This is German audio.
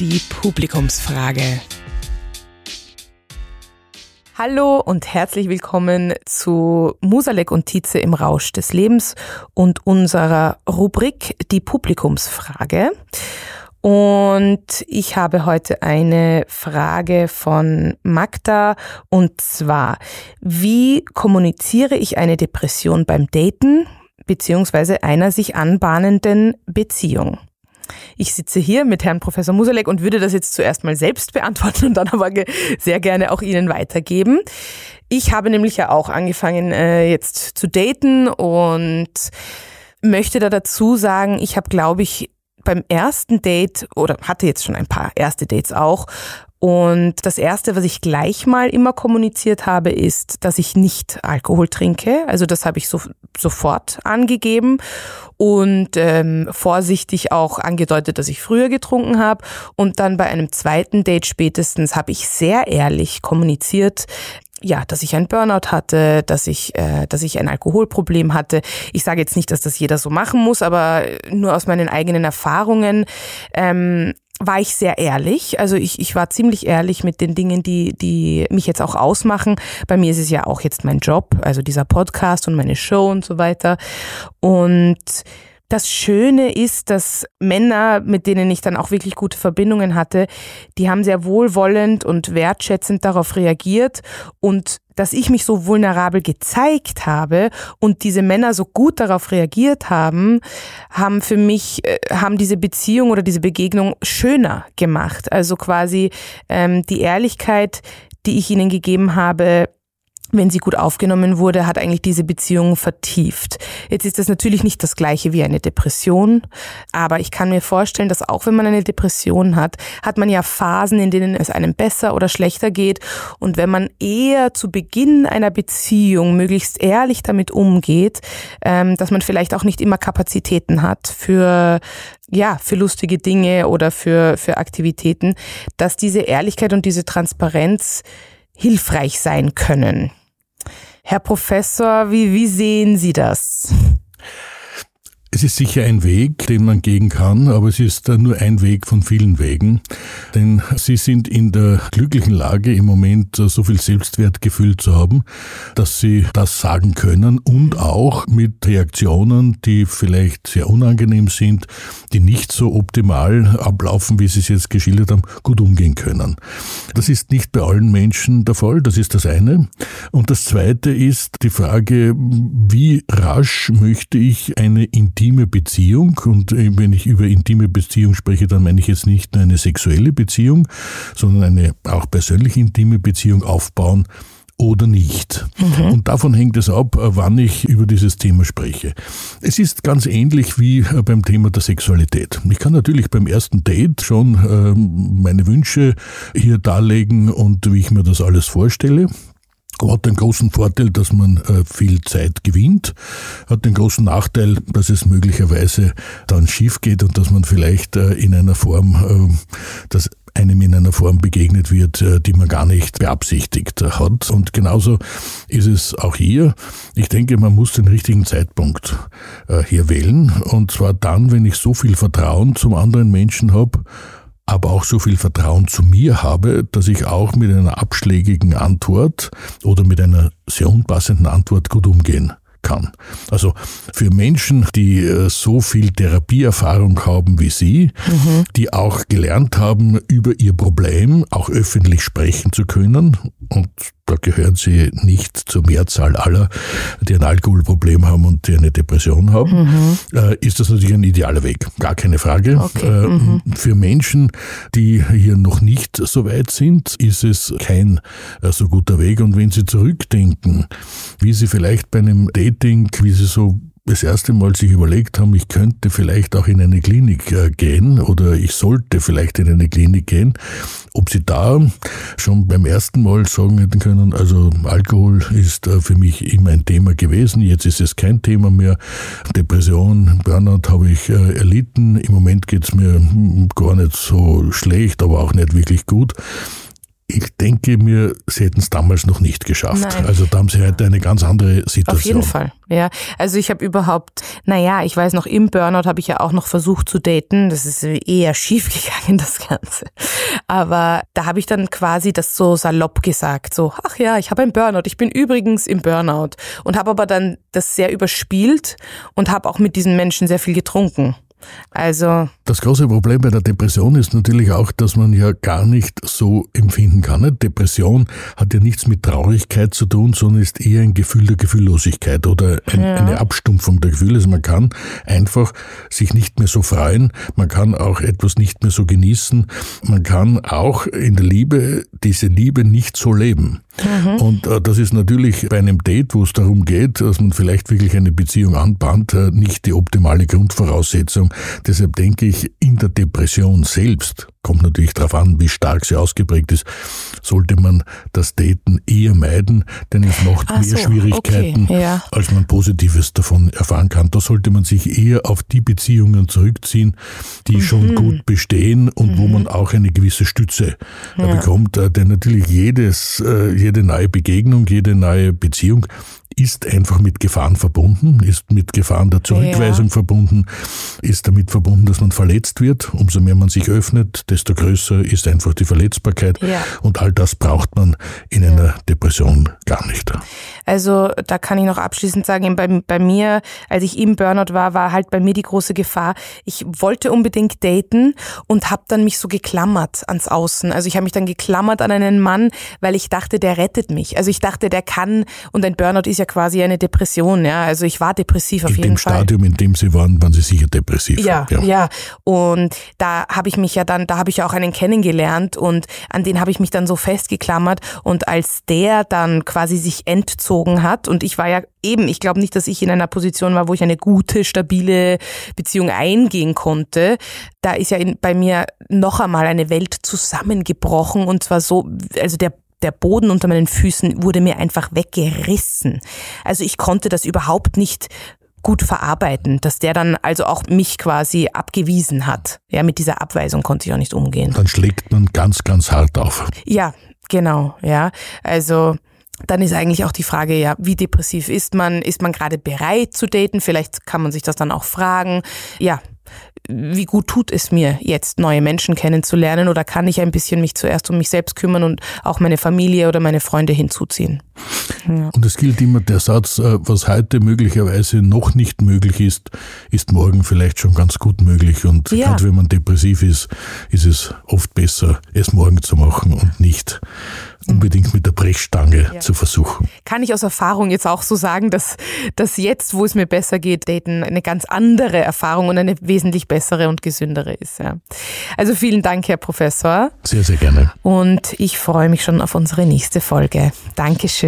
die Publikumsfrage. Hallo und herzlich willkommen zu Musalek und Tietze im Rausch des Lebens und unserer Rubrik Die Publikumsfrage. Und ich habe heute eine Frage von Magda und zwar, wie kommuniziere ich eine Depression beim Daten beziehungsweise einer sich anbahnenden Beziehung? Ich sitze hier mit Herrn Professor Musalek und würde das jetzt zuerst mal selbst beantworten und dann aber sehr gerne auch Ihnen weitergeben. Ich habe nämlich ja auch angefangen äh, jetzt zu daten und möchte da dazu sagen, ich habe, glaube ich, beim ersten Date oder hatte jetzt schon ein paar erste Dates auch und das Erste, was ich gleich mal immer kommuniziert habe, ist, dass ich nicht Alkohol trinke. Also das habe ich so, sofort angegeben und ähm, vorsichtig auch angedeutet, dass ich früher getrunken habe. Und dann bei einem zweiten Date spätestens habe ich sehr ehrlich kommuniziert, ja, dass ich ein Burnout hatte, dass ich, äh, dass ich ein Alkoholproblem hatte. Ich sage jetzt nicht, dass das jeder so machen muss, aber nur aus meinen eigenen Erfahrungen ähm, war ich sehr ehrlich. Also ich, ich war ziemlich ehrlich mit den Dingen, die, die mich jetzt auch ausmachen. Bei mir ist es ja auch jetzt mein Job, also dieser Podcast und meine Show und so weiter. Und das Schöne ist, dass Männer, mit denen ich dann auch wirklich gute Verbindungen hatte, die haben sehr wohlwollend und wertschätzend darauf reagiert und dass ich mich so vulnerabel gezeigt habe und diese Männer so gut darauf reagiert haben, haben für mich, äh, haben diese Beziehung oder diese Begegnung schöner gemacht. Also quasi ähm, die Ehrlichkeit, die ich ihnen gegeben habe, wenn sie gut aufgenommen wurde, hat eigentlich diese Beziehung vertieft. Jetzt ist das natürlich nicht das gleiche wie eine Depression, aber ich kann mir vorstellen, dass auch wenn man eine Depression hat, hat man ja Phasen, in denen es einem besser oder schlechter geht. Und wenn man eher zu Beginn einer Beziehung möglichst ehrlich damit umgeht, ähm, dass man vielleicht auch nicht immer Kapazitäten hat für ja, für lustige Dinge oder für, für Aktivitäten, dass diese Ehrlichkeit und diese Transparenz hilfreich sein können. Herr Professor, wie, wie sehen Sie das? Es ist sicher ein Weg, den man gehen kann, aber es ist nur ein Weg von vielen Wegen. Denn Sie sind in der glücklichen Lage, im Moment so viel Selbstwertgefühl zu haben, dass Sie das sagen können und auch mit Reaktionen, die vielleicht sehr unangenehm sind, die nicht so optimal ablaufen, wie Sie es jetzt geschildert haben, gut umgehen können. Das ist nicht bei allen Menschen der Fall, das ist das eine. Und das zweite ist die Frage, wie rasch möchte ich eine intime Beziehung, und äh, wenn ich über intime Beziehung spreche, dann meine ich jetzt nicht nur eine sexuelle Beziehung, sondern eine auch persönlich intime Beziehung aufbauen, oder nicht. Mhm. Und davon hängt es ab, äh, wann ich über dieses Thema spreche. Es ist ganz ähnlich wie äh, beim Thema der Sexualität. Ich kann natürlich beim ersten Date schon meine Wünsche hier darlegen und wie ich mir das alles vorstelle hat den großen Vorteil, dass man äh, viel Zeit gewinnt, hat den großen Nachteil, dass es möglicherweise dann schief geht und dass man vielleicht äh, in einer Form, äh, dass einem in einer Form begegnet wird, die man gar nicht beabsichtigt hat. Und genauso ist es auch hier. Ich denke, man muss den richtigen Zeitpunkt hier wählen. Und zwar dann, wenn ich so viel Vertrauen zum anderen Menschen habe, aber auch so viel Vertrauen zu mir habe, dass ich auch mit einer abschlägigen Antwort oder mit einer sehr unpassenden Antwort gut umgehen kann. Also für Menschen, die äh, so viel Therapieerfahrung haben wie Sie, mhm. die auch gelernt haben, über ihr Problem auch öffentlich sprechen zu können, und da gehören Sie nicht zur Mehrzahl aller, die ein Alkoholproblem haben und die eine Depression haben, mhm. Äh, ist das natürlich ein idealer Weg. Gar keine Frage. Okay. Äh, mhm. Für Menschen, die hier noch nicht so weit sind, ist es kein so guter Weg. Und wenn Sie zurückdenken, wie Sie vielleicht bei einem Dating, wie Sie so das erste Mal sich überlegt haben, ich könnte vielleicht auch in eine Klinik äh, gehen oder ich sollte vielleicht in eine Klinik gehen, ob sie da schon beim ersten Mal sagen hätten können, also Alkohol ist äh, für mich immer ein Thema gewesen, jetzt ist es kein Thema mehr. Depression, Burnout habe ich äh, erlitten, im Moment geht es mir hm, gar nicht so schlecht, aber auch nicht wirklich gut ich denke mir, sie hätten es damals noch nicht geschafft. Nein. Also da haben sie heute eine ganz andere Situation. Auf jeden Fall, ja. Also ich habe überhaupt, naja, ich weiß noch, im Burnout habe ich ja auch noch versucht zu daten. Das ist eher schief gegangen, das Ganze. Aber da habe ich dann quasi das so salopp gesagt, so, ach ja, ich habe ein Burnout, ich bin übrigens im Burnout. Und habe aber dann das sehr überspielt und habe auch mit diesen Menschen sehr viel getrunken. Also. Das große Problem bei der Depression ist natürlich auch, dass man ja gar nicht so empfinden kann. Depression hat ja nichts mit Traurigkeit zu tun, sondern ist eher ein Gefühl der Gefühllosigkeit oder ein, ja. eine Abstumpfung der Gefühle. Also man kann einfach sich nicht mehr so freuen, man kann auch etwas nicht mehr so genießen, man kann auch in der Liebe diese Liebe nicht so leben. Mhm. Und äh, das ist natürlich bei einem Date, wo es darum geht, dass man vielleicht wirklich eine Beziehung anbahnt, äh, nicht die optimale Grundvoraussetzung. Deshalb denke ich, in der Depression selbst kommt natürlich darauf an, wie stark sie ausgeprägt ist, sollte man das Daten eher meiden, denn es macht Ach mehr so, Schwierigkeiten, okay, ja. als man Positives davon erfahren kann. Da sollte man sich eher auf die Beziehungen zurückziehen, die mhm. schon gut bestehen und mhm. wo man auch eine gewisse Stütze äh, ja. bekommt. Äh, denn natürlich jedes, äh, jede neue Begegnung, jede neue Beziehung ist einfach mit Gefahren verbunden, ist mit Gefahren der Zurückweisung ja. verbunden, ist damit verbunden, dass man verletzt wird. Umso mehr man sich öffnet, desto größer ist einfach die Verletzbarkeit. Ja. Und all das braucht man in ja. einer Depression gar nicht. Also da kann ich noch abschließend sagen, bei, bei mir, als ich im Burnout war, war halt bei mir die große Gefahr, ich wollte unbedingt daten und habe dann mich so geklammert ans Außen. Also ich habe mich dann geklammert an einen Mann, weil ich dachte, der rettet mich. Also ich dachte, der kann und ein Burnout ist ja quasi eine Depression. Ja, also ich war depressiv auf in jeden Fall. In dem Stadium, in dem Sie waren, waren Sie sicher depressiv. Ja, ja. ja. Und da habe ich mich ja dann, da habe ich auch einen kennengelernt und an den habe ich mich dann so festgeklammert. Und als der dann quasi sich entzogen hat und ich war ja eben, ich glaube nicht, dass ich in einer Position war, wo ich eine gute, stabile Beziehung eingehen konnte. Da ist ja in, bei mir noch einmal eine Welt zusammengebrochen und zwar so, also der der Boden unter meinen Füßen wurde mir einfach weggerissen. Also ich konnte das überhaupt nicht gut verarbeiten, dass der dann also auch mich quasi abgewiesen hat. Ja, mit dieser Abweisung konnte ich auch nicht umgehen. Dann schlägt man ganz, ganz hart auf. Ja, genau, ja. Also dann ist eigentlich auch die Frage, ja, wie depressiv ist man? Ist man gerade bereit zu daten? Vielleicht kann man sich das dann auch fragen. Ja, wie gut tut es mir jetzt, neue Menschen kennenzulernen oder kann ich ein bisschen mich zuerst um mich selbst kümmern und auch meine Familie oder meine Freunde hinzuziehen? Ja. Und es gilt immer der Satz, äh, was heute möglicherweise noch nicht möglich ist, ist morgen vielleicht schon ganz gut möglich. Und ja. gerade wenn man depressiv ist, ist es oft besser, es morgen zu machen und nicht unbedingt mit der Brechstange ja. zu versuchen. Kann ich aus Erfahrung jetzt auch so sagen, dass, dass jetzt, wo es mir besser geht, Daten eine ganz andere Erfahrung und eine wesentlich bessere und gesündere ist. Ja. Also vielen Dank, Herr Professor. Sehr, sehr gerne. Und ich freue mich schon auf unsere nächste Folge. Dankeschön.